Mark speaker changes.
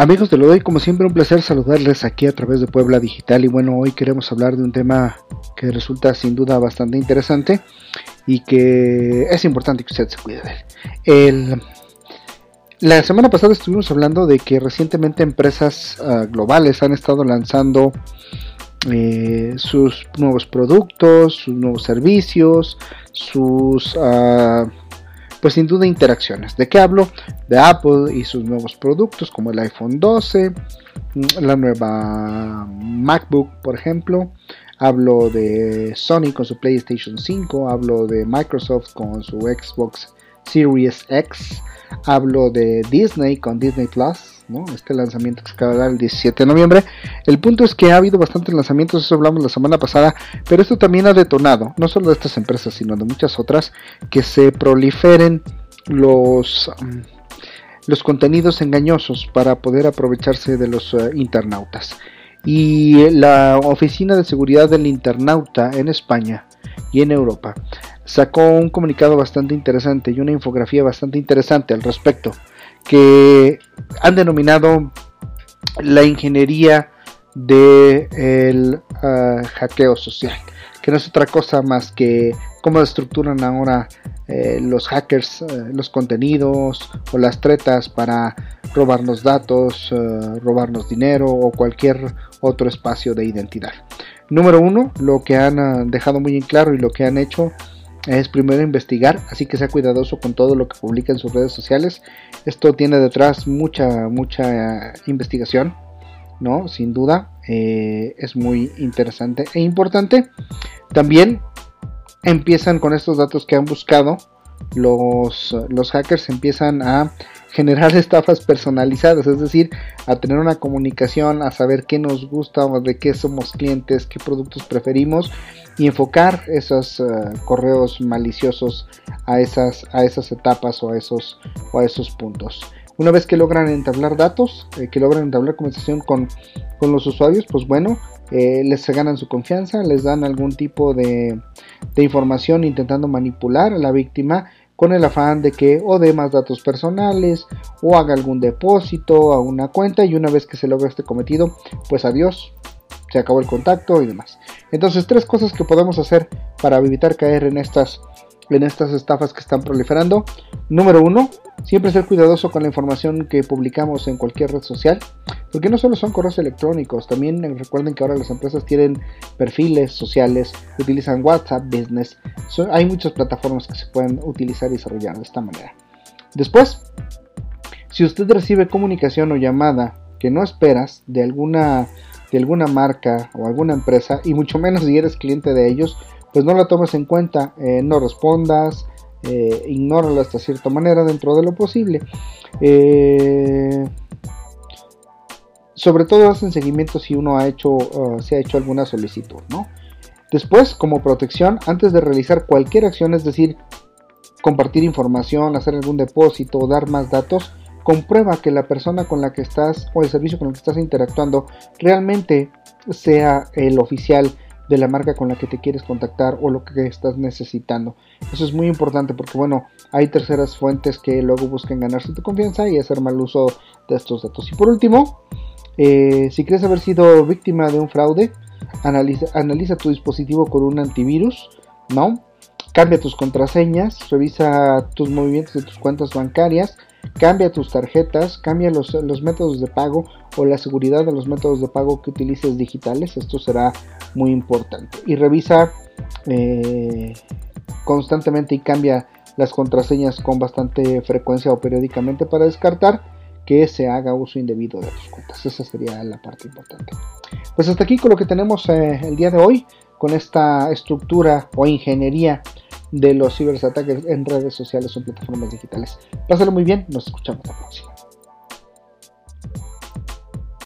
Speaker 1: Amigos de lo doy, como siempre un placer saludarles aquí a través de Puebla Digital y bueno, hoy queremos hablar de un tema que resulta sin duda bastante interesante y que es importante que usted se cuide de él. la semana pasada estuvimos hablando de que recientemente empresas ah, globales han estado lanzando eh, sus nuevos productos, sus nuevos servicios, sus... Uh, pues sin duda interacciones. ¿De qué hablo? De Apple y sus nuevos productos como el iPhone 12, la nueva MacBook, por ejemplo. Hablo de Sony con su PlayStation 5, hablo de Microsoft con su Xbox Series X, hablo de Disney con Disney Plus, este lanzamiento que se acaba el 17 de noviembre. El punto es que ha habido bastantes lanzamientos, eso hablamos la semana pasada, pero esto también ha detonado, no solo de estas empresas, sino de muchas otras, que se proliferen los, mm, los contenidos engañosos para poder aprovecharse de los eh, internautas. Y la Oficina de Seguridad del Internauta en España y en Europa sacó un comunicado bastante interesante y una infografía bastante interesante al respecto que han denominado la ingeniería del de ah, hackeo social, que no es otra cosa más que cómo estructuran ahora eh, los hackers eh, los contenidos o las tretas para robarnos datos, eh, robarnos dinero o cualquier otro espacio de identidad. Número uno, lo que han ah, dejado muy en claro y lo que han hecho es primero investigar, así que sea cuidadoso con todo lo que publica en sus redes sociales. Esto tiene detrás mucha, mucha investigación, ¿no? Sin duda, eh, es muy interesante e importante. También empiezan con estos datos que han buscado, los, los hackers empiezan a generar estafas personalizadas, es decir, a tener una comunicación, a saber qué nos gusta, de qué somos clientes, qué productos preferimos y enfocar esos eh, correos maliciosos a esas, a esas etapas o a esos, o a esos puntos. Una vez que logran entablar datos, eh, que logran entablar conversación con, con los usuarios, pues bueno, eh, les ganan su confianza, les dan algún tipo de, de, información intentando manipular a la víctima con el afán de que o dé más datos personales o haga algún depósito a una cuenta y una vez que se logra este cometido, pues adiós, se acabó el contacto y demás. Entonces, tres cosas que podemos hacer para evitar caer en estas, en estas estafas que están proliferando. Número uno, siempre ser cuidadoso con la información que publicamos en cualquier red social, porque no solo son correos electrónicos, también recuerden que ahora las empresas tienen perfiles sociales, utilizan WhatsApp Business, hay muchas plataformas que se pueden utilizar y desarrollar de esta manera. Después, si usted recibe comunicación o llamada que no esperas de alguna de alguna marca o alguna empresa, y mucho menos si eres cliente de ellos, pues no la tomes en cuenta, eh, no respondas, eh, ignórala hasta cierta manera dentro de lo posible. Eh, sobre todo hacen seguimiento si uno ha hecho, se ha hecho alguna solicitud, ¿no? Después, como protección, antes de realizar cualquier acción, es decir, compartir información, hacer algún depósito dar más datos, comprueba que la persona con la que estás o el servicio con el que estás interactuando realmente sea el oficial de la marca con la que te quieres contactar o lo que estás necesitando. Eso es muy importante porque bueno, hay terceras fuentes que luego buscan ganarse tu confianza y hacer mal uso de estos datos. Y por último, eh, si crees haber sido víctima de un fraude, analiza, tu dispositivo con un antivirus, ¿no? Cambia tus contraseñas, revisa tus movimientos de tus cuentas bancarias, Cambia tus tarjetas, cambia los, métodos de pago o la seguridad de los métodos de pago que utilices digitales. Esto será muy importante. Y revisa eh, constantemente y cambia las contraseñas con bastante frecuencia o periódicamente para descartar que se haga uso indebido de tus cuentas. Esa sería la parte importante. Pues hasta aquí con lo que tenemos eh, el día de hoy, con esta estructura o ingeniería de los ciberataques en redes sociales o plataformas digitales. Pásalo muy bien, nos escuchamos la próxima.